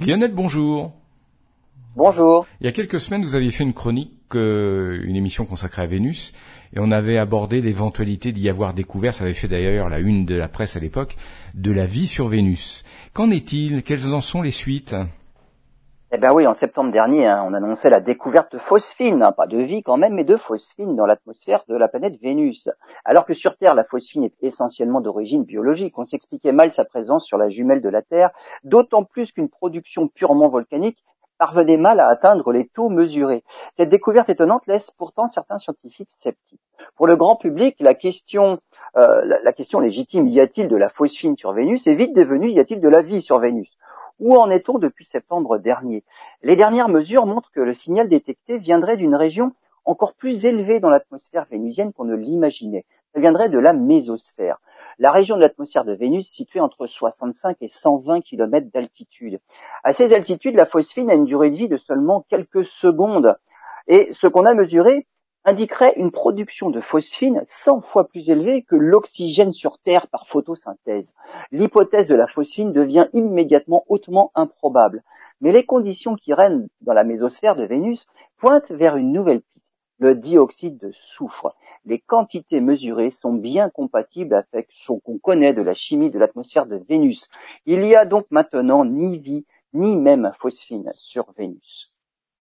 Lionel, bonjour. Bonjour. Il y a quelques semaines, vous aviez fait une chronique, euh, une émission consacrée à Vénus, et on avait abordé l'éventualité d'y avoir découvert, ça avait fait d'ailleurs la une de la presse à l'époque, de la vie sur Vénus. Qu'en est-il? Quelles en sont les suites? Eh bien oui, en septembre dernier, hein, on annonçait la découverte de phosphine, hein, pas de vie quand même, mais de phosphine dans l'atmosphère de la planète Vénus. Alors que sur Terre, la phosphine est essentiellement d'origine biologique, on s'expliquait mal sa présence sur la jumelle de la Terre, d'autant plus qu'une production purement volcanique parvenait mal à atteindre les taux mesurés. Cette découverte étonnante laisse pourtant certains scientifiques sceptiques. Pour le grand public, la question, euh, la question légitime y a-t-il de la phosphine sur Vénus est vite devenue y a-t-il de la vie sur Vénus? Où en est-on depuis septembre dernier? Les dernières mesures montrent que le signal détecté viendrait d'une région encore plus élevée dans l'atmosphère vénusienne qu'on ne l'imaginait. Ça viendrait de la mésosphère. La région de l'atmosphère de Vénus située entre 65 et 120 km d'altitude. À ces altitudes, la phosphine a une durée de vie de seulement quelques secondes. Et ce qu'on a mesuré, indiquerait une production de phosphine 100 fois plus élevée que l'oxygène sur Terre par photosynthèse. L'hypothèse de la phosphine devient immédiatement hautement improbable. Mais les conditions qui règnent dans la mésosphère de Vénus pointent vers une nouvelle piste, le dioxyde de soufre. Les quantités mesurées sont bien compatibles avec ce qu'on connaît de la chimie de l'atmosphère de Vénus. Il y a donc maintenant ni vie, ni même phosphine sur Vénus.